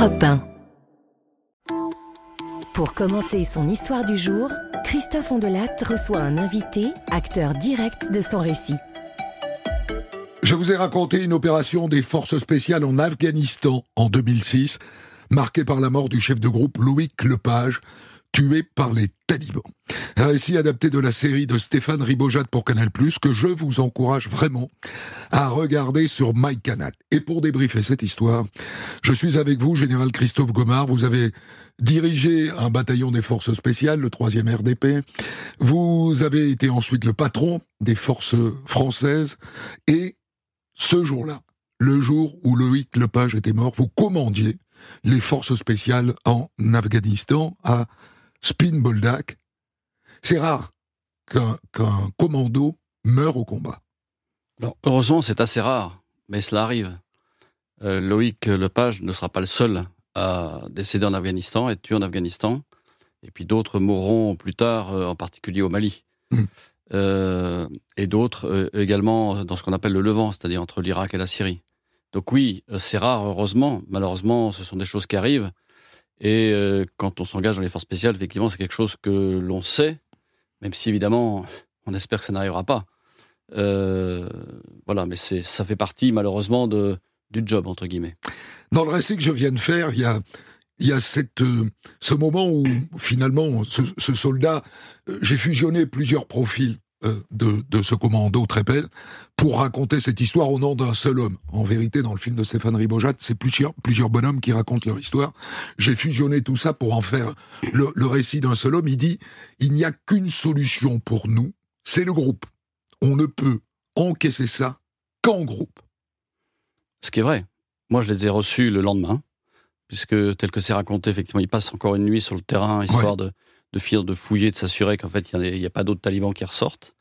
Europe 1. Pour commenter son histoire du jour, Christophe Ondelat reçoit un invité, acteur direct de son récit. Je vous ai raconté une opération des forces spéciales en Afghanistan en 2006, marquée par la mort du chef de groupe Loïc Lepage, tué par les talibans. Un récit adapté de la série de Stéphane Ribojat pour Canal+, que je vous encourage vraiment à regarder sur MyCanal. Et pour débriefer cette histoire, je suis avec vous, Général Christophe Gomard. Vous avez dirigé un bataillon des forces spéciales, le 3e RDP. Vous avez été ensuite le patron des forces françaises. Et ce jour-là, le jour où Loïc Lepage était mort, vous commandiez les forces spéciales en Afghanistan à Spin Boldak. C'est rare qu'un commando meure au combat. Alors, heureusement, c'est assez rare, mais cela arrive. Euh, Loïc Lepage ne sera pas le seul à décéder en Afghanistan, être tué en Afghanistan. Et puis d'autres mourront plus tard, euh, en particulier au Mali. Hmm. Euh, et d'autres également dans ce qu'on appelle le Levant, c'est-à-dire entre l'Irak et la Syrie. Donc oui, c'est rare, heureusement. Malheureusement, ce sont des choses qui arrivent. Et euh, quand on s'engage dans les forces spéciales, effectivement, c'est quelque chose que l'on sait, même si évidemment, on espère que ça n'arrivera pas. Euh, voilà, mais ça fait partie malheureusement du job, entre guillemets. Dans le récit que je viens de faire, il y a, y a euh, ce moment où finalement, ce, soldat, j'ai fusionné plusieurs profils de, de, ce commando Trépel pour raconter cette histoire au nom d'un seul homme. En vérité, dans le film de Stéphane Ribojat, c'est plusieurs, plusieurs bonhommes qui racontent leur histoire. J'ai fusionné tout ça pour en faire le, le récit d'un seul homme. Il dit, il n'y a qu'une solution pour nous, c'est le groupe. On ne peut encaisser ça qu'en groupe. Ce qui est vrai. Moi, je les ai reçus le lendemain, puisque tel que c'est raconté, effectivement, ils passent encore une nuit sur le terrain, histoire de de finir de fouiller, de s'assurer qu'en fait, il n'y a, pas d'autres talibans qui ressortent.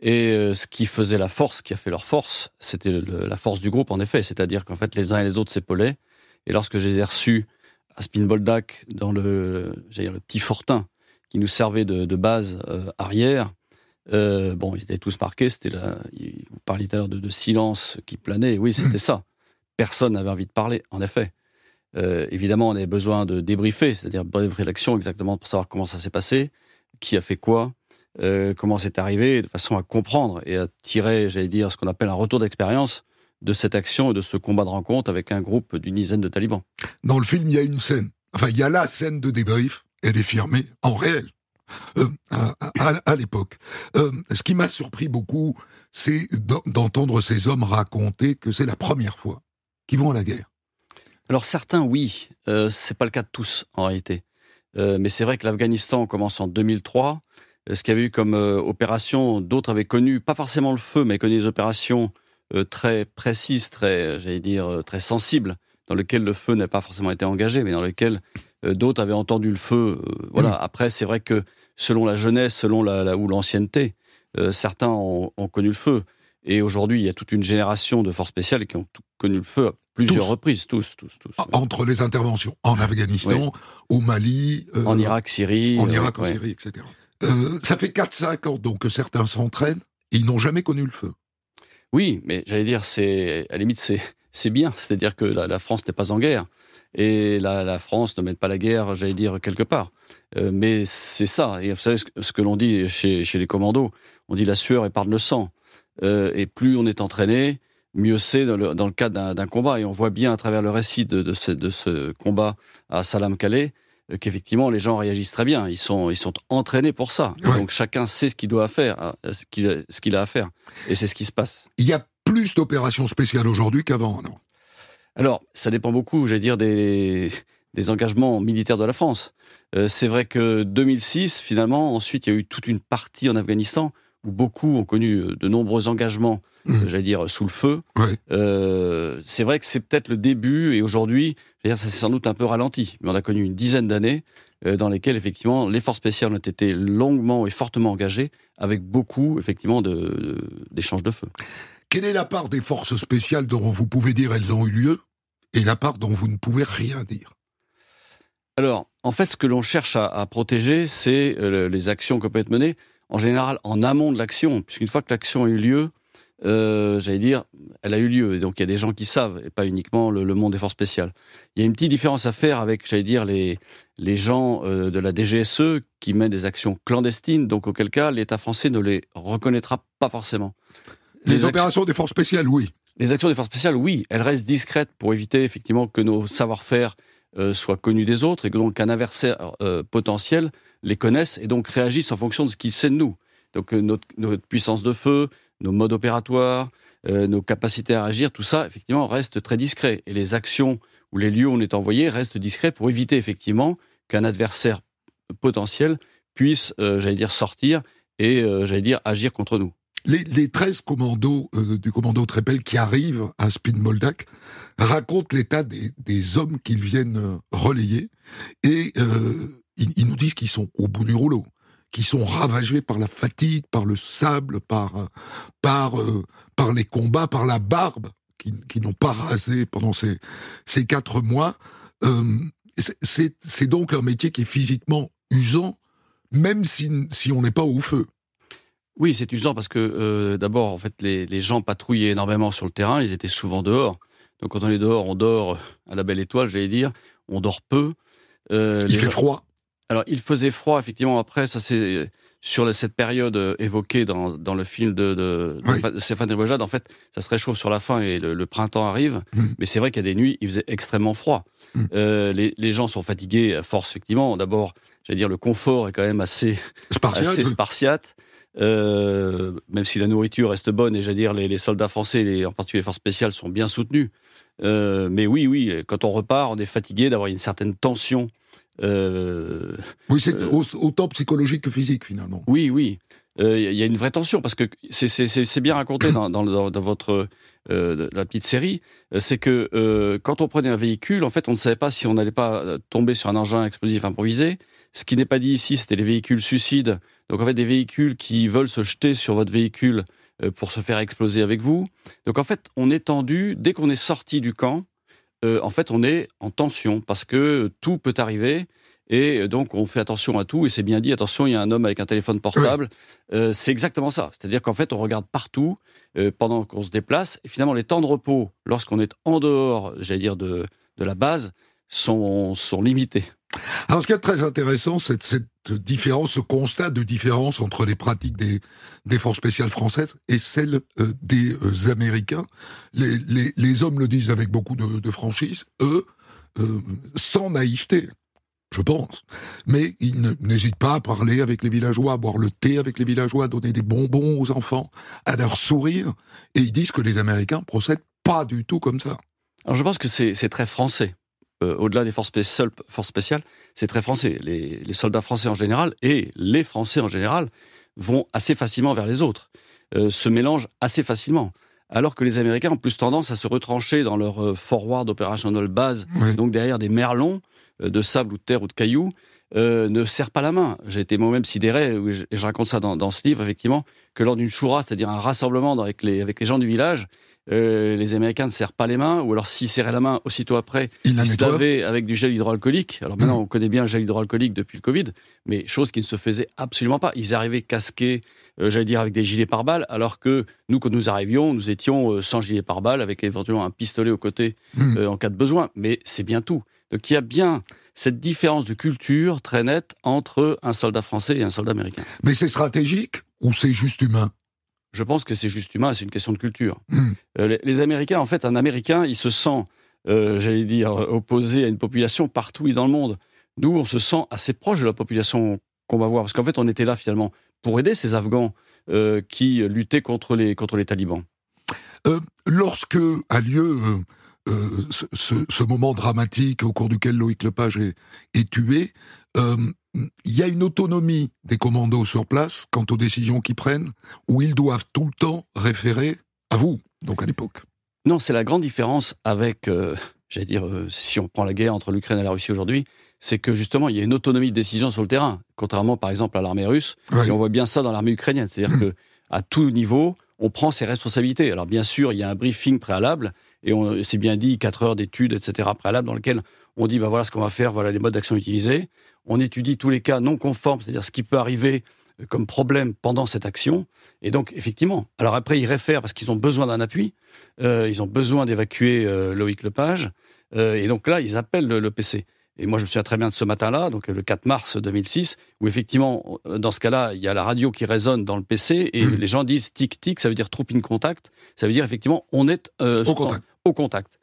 Et euh, ce qui faisait la force, qui a fait leur force, c'était la force du groupe, en effet. C'est-à-dire qu'en fait, les uns et les autres s'épaulaient. Et lorsque je les ai reçus à Spinboldak, dans le, dire, le petit fortin qui nous servait de, base euh, arrière, euh, bon, ils étaient tous marqués. C'était là, vous parliez tout à l'heure de, de, silence qui planait. Oui, c'était ça. Personne n'avait envie de parler, en effet. Euh, évidemment, on avait besoin de débriefer, c'est-à-dire débriefer l'action exactement pour savoir comment ça s'est passé, qui a fait quoi, euh, comment c'est arrivé, de façon à comprendre et à tirer, j'allais dire, ce qu'on appelle un retour d'expérience de cette action et de ce combat de rencontre avec un groupe d'une dizaine de talibans. Dans le film, il y a une scène, enfin, il y a la scène de débrief, elle est firmée en réel. Euh, à, l'époque. ce qui m'a surpris beaucoup, c'est d'entendre ces hommes raconter que c'est la première fois qu'ils vont à la guerre. Alors certains, oui, euh, c'est pas le cas de tous en réalité. Euh, mais c'est vrai que l'Afghanistan commence en 2003. Euh, ce qu'il y avait eu comme euh, opération, d'autres avaient connu, pas forcément le feu, mais connu des opérations très précises, très, j'allais dire, très sensibles, dans lesquelles le feu n'a pas forcément été engagé, mais dans lesquelles d'autres avaient entendu le feu. voilà. Mmh. Après, c'est vrai que selon la jeunesse, selon la, ou l'ancienneté, certains ont, ont, connu le feu. Et aujourd'hui, il y a toute une génération de forces spéciales qui ont connu le feu plusieurs reprises, tous, tous, tous. Entre les interventions en Afghanistan, au Mali, euh, en Irak, Syrie, en Irak, en Syrie, etc. Euh, ça fait 4-5 ans donc que certains s'entraînent, ils n'ont jamais connu le feu. Oui, mais j'allais dire, c'est à la limite, c'est c'est bien, c'est-à-dire que la, France n'est pas en guerre et la, la, France ne mène pas la guerre, j'allais dire quelque part. Euh, mais c'est ça. Et vous savez ce que, l'on dit chez, chez les commandos, on dit la sueur épargne le sang. Euh, et plus on est entraîné, mieux c'est dans le, dans le cadre d'un combat. Et on voit bien à travers le récit de, de, ce, de ce, combat à Salam Calais euh, qu'effectivement les gens réagissent très bien. Ils sont, ils sont entraînés pour ça. Donc chacun sait ce qu'il doit faire, euh, ce qu'il, ce qu'il a à faire. Et c'est ce qui se passe. Il y a plus d'opérations spéciales aujourd'hui qu'avant, non? Alors, ça dépend beaucoup, j'allais dire, des, des engagements militaires de la France. Euh, c'est vrai que 2006, finalement, ensuite, il y a eu toute une partie en Afghanistan où beaucoup ont connu de nombreux engagements Mmh. j'allais dire, sous le feu. Euh, c'est vrai que c'est peut-être le début, et aujourd'hui, ça s'est sans doute un peu ralenti, mais on a connu une dizaine d'années euh, dans lesquelles, effectivement, les forces spéciales ont été longuement et fortement engagées, avec beaucoup, effectivement, d'échanges de, de feu. Quelle est la part des forces spéciales dont vous pouvez dire elles ont eu lieu, et la part dont vous ne pouvez rien dire? Alors, en fait, ce que l'on cherche à, protéger, c'est euh, les actions qui peuvent être menées, en général en amont de l'action, puisqu'une fois que l'action a eu lieu, euh, j'allais dire, elle a eu lieu. Et donc il y a des gens qui savent, et pas uniquement le, monde des forces spéciales. Il y a une petite différence à faire avec, j'allais dire, les, les gens euh, de la DGSE qui mènent des actions clandestines, donc auquel cas l'État français ne les reconnaîtra pas forcément. Les, opérations des forces spéciales, oui. Les actions des forces spéciales, oui, elles restent discrètes pour éviter effectivement que nos savoir-faire euh, soient connus des autres et que donc un adversaire potentiel les connaisse et donc réagisse en fonction de ce qu'il sait de nous. Donc notre, notre puissance de feu, nos modes opératoires, euh, nos capacités à agir, tout ça, effectivement, reste très discret. Et les actions ou les lieux où on est envoyé restent discrets pour éviter, effectivement, qu'un adversaire potentiel puisse, euh, j'allais dire, sortir et, euh, j'allais dire, agir contre nous. Les, les 13 commandos du commando Trépel qui arrivent à Spinmoldak racontent l'état des, des, hommes qu'ils viennent relayer et ils, ils, nous disent qu'ils sont au bout du rouleau qui sont ravagés par la fatigue, par le sable, par, par, euh, par les combats, par la barbe, qui, qui n'ont pas rasé pendant ces, ces quatre mois. Euh, c'est donc un métier qui est physiquement usant, même si, si on n'est pas au feu. Oui, c'est usant parce que euh, d'abord, en fait, les, les, gens patrouillaient énormément sur le terrain, ils étaient souvent dehors. Donc quand on est dehors, on dort à la belle étoile, j'allais dire, on dort peu. Euh, Il fait froid. Alors, il faisait froid, effectivement. Après, ça c'est sur cette période euh, évoquée dans, dans le film de, de, de Stéphane En fait, ça se réchauffe sur la fin et le, printemps arrive. Mmh. Mais c'est vrai qu'il y a des nuits, il faisait extrêmement froid. Mmh. Euh, les, les, gens sont fatigués à force, effectivement. D'abord, j'allais dire, le confort est quand même assez spartiate. Assez spartiate. Euh, même si la nourriture reste bonne et j'allais dire les, les soldats français, les, en particulier les forces spéciales, sont bien soutenus. Euh, mais oui, oui, quand on repart, on est fatigué d'avoir une certaine tension euh, oui, c'est euh, autant psychologique que physique finalement. Oui, oui. Il euh, y a une vraie tension parce que c'est bien raconté dans, dans, dans votre la petite série. C'est que quand on prenait un véhicule, en fait, on ne savait pas si on n'allait pas tomber sur un engin explosif improvisé. Ce qui n'est pas dit ici, c'était les véhicules suicides. Donc en fait, des véhicules qui veulent se jeter sur votre véhicule pour se faire exploser avec vous. Donc en fait, on est tendu dès qu'on est sorti du camp. Euh, en fait, on est en tension parce que tout peut arriver. Et donc, on fait attention à tout. Et c'est bien dit, attention, il y a un homme avec un téléphone portable. Euh, c'est exactement ça. C'est-à-dire qu'en fait, on regarde partout euh, pendant qu'on se déplace. Et finalement, les temps de repos, lorsqu'on est en dehors, j'allais dire, de, de la base, sont, sont limités. Alors, ce qui est très intéressant, c'est cette différence, ce constat de différence entre les pratiques des, forces spéciales françaises et celles euh, des euh, Américains. Les, hommes le disent avec beaucoup de, de franchise, eux, euh, sans naïveté, je pense. Mais ils n'hésitent pas à parler avec les villageois, à boire le thé avec les villageois, à donner des bonbons aux enfants, à leur sourire. Et ils disent que les Américains procèdent pas du tout comme ça. Alors je pense que c'est très français. Euh, au-delà des forces spéciales, forces spéciales c'est très français. Les, les, soldats français en général et les Français en général vont assez facilement vers les autres, euh, se mélangent assez facilement. Alors que les Américains ont plus tendance à se retrancher dans leur euh, forward operational base, donc derrière des merlons de sable ou de terre ou de cailloux, ne serrent pas la main. J'ai été moi-même sidéré, et je, raconte ça dans, dans, ce livre, effectivement, que lors d'une choura, c'est-à-dire un rassemblement avec les, avec les gens du village, euh, les Américains ne serrent pas les mains, ou alors s'ils serraient la main aussitôt après, ils, se lavaient avec du gel hydroalcoolique. Alors maintenant, mmh. on connaît bien le gel hydroalcoolique depuis le Covid, mais chose qui ne se faisait absolument pas. Ils arrivaient casqués, euh, j'allais dire, avec des gilets pare-balles, alors que nous, quand nous arrivions, nous étions euh, sans gilet pare-balles, avec éventuellement un pistolet au côté mmh. en cas de besoin. Mais c'est bien tout. Donc il y a bien cette différence de culture très nette entre un soldat français et un soldat américain. Mais c'est stratégique ou c'est juste humain? Je pense que c'est juste humain, c'est une question de culture. Hmm. Euh, les, Américains, en fait, un Américain, il se sent, euh, j'allais dire, opposé à une population partout et dans le monde. Nous, on se sent assez proche de la population qu'on va voir, parce qu'en fait, on était là finalement pour aider ces Afghans euh, qui luttaient contre les, contre les talibans. lorsque a lieu ce, moment dramatique au cours duquel Loïc Lepage est, est tué, il y a une autonomie des commandos sur place quant aux décisions qu'ils prennent, où ils doivent tout le temps référer à vous, donc à l'époque. Non, c'est la grande différence avec, euh, j'allais dire, euh, si on prend la guerre entre l'Ukraine et la Russie aujourd'hui, c'est que justement, il y a une autonomie de décision sur le terrain, contrairement par exemple à l'armée russe, et on voit bien ça dans l'armée ukrainienne, c'est-à-dire mmh. que à tout niveau, on prend ses responsabilités. Alors bien sûr, il y a un briefing préalable, et on c'est bien dit, quatre heures d'études, etc., préalables, dans lequel on dit, bah voilà ce qu'on va faire, voilà les modes d'action utilisés. On étudie tous les cas non conformes, c'est-à-dire ce qui peut arriver comme problème pendant cette action. Et donc, effectivement, alors après, ils réfèrent parce qu'ils ont besoin d'un appui, ils ont besoin d'évacuer Loïc Lepage, et donc là, ils appellent le, PC. Et moi, je me souviens très bien de ce matin-là, donc le 4 mars 2006, où effectivement, dans ce cas-là, il y a la radio qui résonne dans le PC et mmh. les gens disent tic-tic, ça veut dire troupe in contact, ça veut dire effectivement on est au contact. Au contact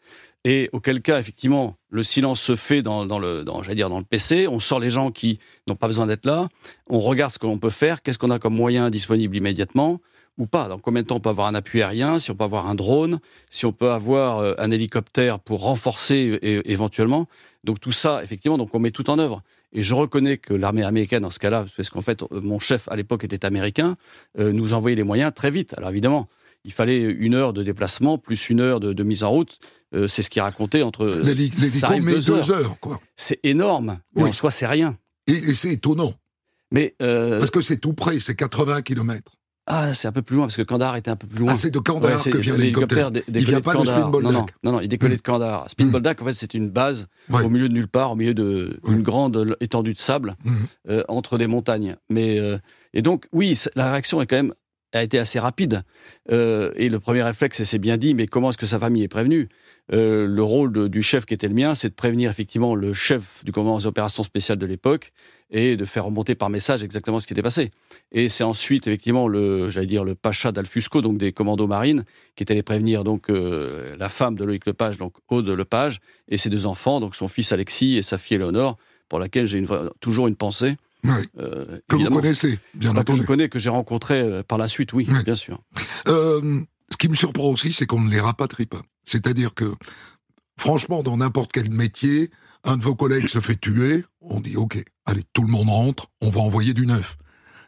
et auquel cas, effectivement, le silence se fait dans, le, dans, dire, dans le PC, on sort les gens qui n'ont pas besoin d'être là, on regarde ce que l'on peut faire, qu'est-ce qu'on a comme moyen disponible immédiatement, ou pas? Dans combien de temps on peut avoir un appui aérien, si on peut avoir un drone, si on peut avoir euh, un hélicoptère pour renforcer éventuellement? Donc tout ça, effectivement, donc on met tout en œuvre. Et je reconnais que l'armée américaine, dans ce cas-là, parce qu'en fait, mon chef à l'époque était américain, euh, nous envoyait les moyens très vite. Alors évidemment, il fallait une heure de déplacement plus une heure de mise en route. Euh, c'est ce qui est raconté entre. ça met deux, heures. quoi. C'est énorme, mais en soi, c'est rien. Et, c'est étonnant. Mais euh, Parce que c'est tout près, c'est 80 km. Ah, c'est un peu plus loin, parce que Kandahar était un peu plus loin. Ah, c'est de Kandahar que vient l'hélicoptère. Il vient pas de, Spinboldak. Non, non, non, il décollait de hmm. Kandahar. Spinboldak, en fait, c'est une base au milieu de nulle part, au milieu d'une grande étendue de sable, hmm. euh, entre des montagnes. Mais, et donc, oui, la réaction est quand même a été assez rapide. et le premier réflexe, c'est bien dit, mais comment est-ce que sa famille est prévenue? Euh, le rôle du chef qui était le mien, c'est de prévenir effectivement le chef du commandement des opérations spéciales de l'époque et de faire remonter par message exactement ce qui était passé. Et c'est ensuite effectivement le, j'allais dire le pacha d'Alfusco, donc des commandos marines, qui est allé prévenir donc euh, la femme de Loïc Lepage, donc Aude Lepage, et ses deux enfants, donc son fils Alexis et sa fille Éléonore, pour laquelle j'ai toujours une pensée. Euh, que vous connaissez, bien entendu. Que je connais, que j'ai rencontré par la suite, oui, bien sûr. ce qui me surprend aussi, c'est qu'on ne les rapatrie pas. C'est-à-dire que, franchement, dans n'importe quel métier, un de vos collègues se fait tuer, on dit OK, allez, tout le monde rentre, on va envoyer du neuf.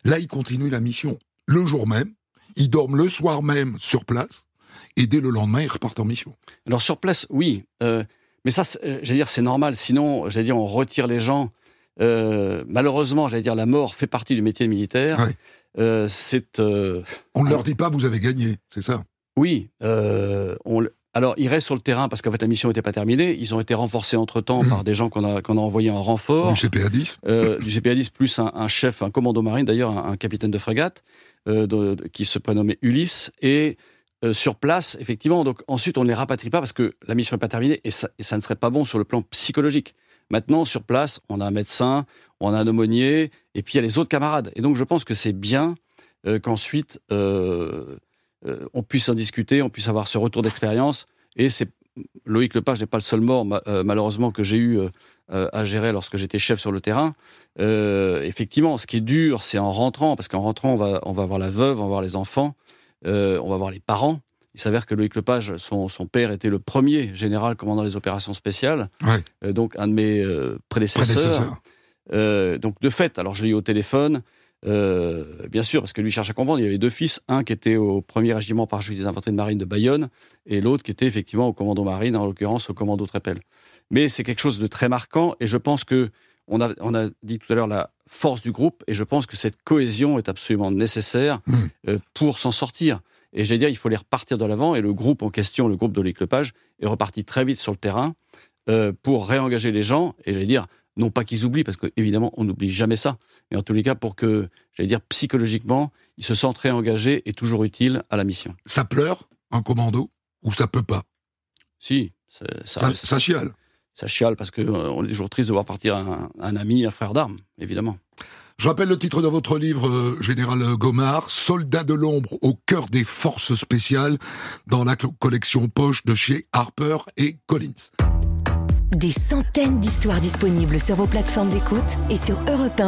Là, ils continuent la mission le jour même, ils dorment le soir même sur place, et dès le lendemain, ils repartent en mission. Alors sur place, oui, euh, mais ça, euh, j'allais dire, c'est normal. Sinon, j'allais dire, on retire les gens. Euh, malheureusement, j'allais dire, la mort fait partie du métier militaire. c'est. on ne leur dit pas, vous avez gagné, c'est ça? Oui, on, alors, ils restent sur le terrain parce qu'en fait, la mission n'était pas terminée. Ils ont été renforcés entre-temps par des gens qu'on a, qu'on a envoyés en renfort. Du CPA-10 euh, Du CPA-10, plus un, chef, un commando marine, d'ailleurs, un, capitaine de frégate, euh, qui se prénommait Ulysse. Et euh, sur place, effectivement, donc ensuite, on ne les rapatrie pas parce que la mission n'est pas terminée et ça, ne serait pas bon sur le plan psychologique. Maintenant, sur place, on a un médecin, on a un aumônier, et puis il y a les autres camarades. Et donc, je pense que c'est bien qu'ensuite, euh, on puisse en discuter, on puisse avoir ce retour d'expérience. Et c'est Loïc Lepage n'est pas le seul mort, euh, malheureusement, que j'ai eu euh, à gérer lorsque j'étais chef sur le terrain. effectivement, ce qui est dur, c'est en rentrant, parce qu'en rentrant, on va, on va voir la veuve, on va voir les enfants, on va voir les parents. Il s'avère que Loïc Lepage, son, son père était le premier général commandant les opérations spéciales, donc un de mes prédécesseurs. donc de fait, alors je l'ai eu au téléphone, euh, bien sûr, parce que lui cherche à comprendre. Il y avait deux fils, un qui était au premier régiment parachutiste des infanteries de marine de Bayonne, et l'autre qui était effectivement au commando marine, en l'occurrence au commando Trépel. Mais c'est quelque chose de très marquant, et je pense que on a, on a dit tout à l'heure la force du groupe, et je pense que cette cohésion est absolument nécessaire mmh. euh, pour s'en sortir. Et j'allais dire, il faut les repartir de l'avant, et le groupe en question, le groupe de l'éclopage, est reparti très vite sur le terrain euh, pour réengager les gens, et j'allais dire, non pas qu'ils oublient, parce qu'évidemment, on n'oublie jamais ça, mais en tous les cas, pour que, j'allais dire, psychologiquement, ils se sentent réengagés et toujours utiles à la mission. Ça pleure, un commando, ou ça peut pas? Si. Ça, ça, chiale Ça chiale, parce qu'on euh, est toujours triste de voir partir un, ami, un frère d'armes, évidemment. Je rappelle le titre de votre livre, euh, Général Gomard, Soldat de l'ombre au cœur des forces spéciales, dans la collection poche de chez Harper et Collins. Des centaines d'histoires disponibles sur vos plateformes d'écoute et sur europe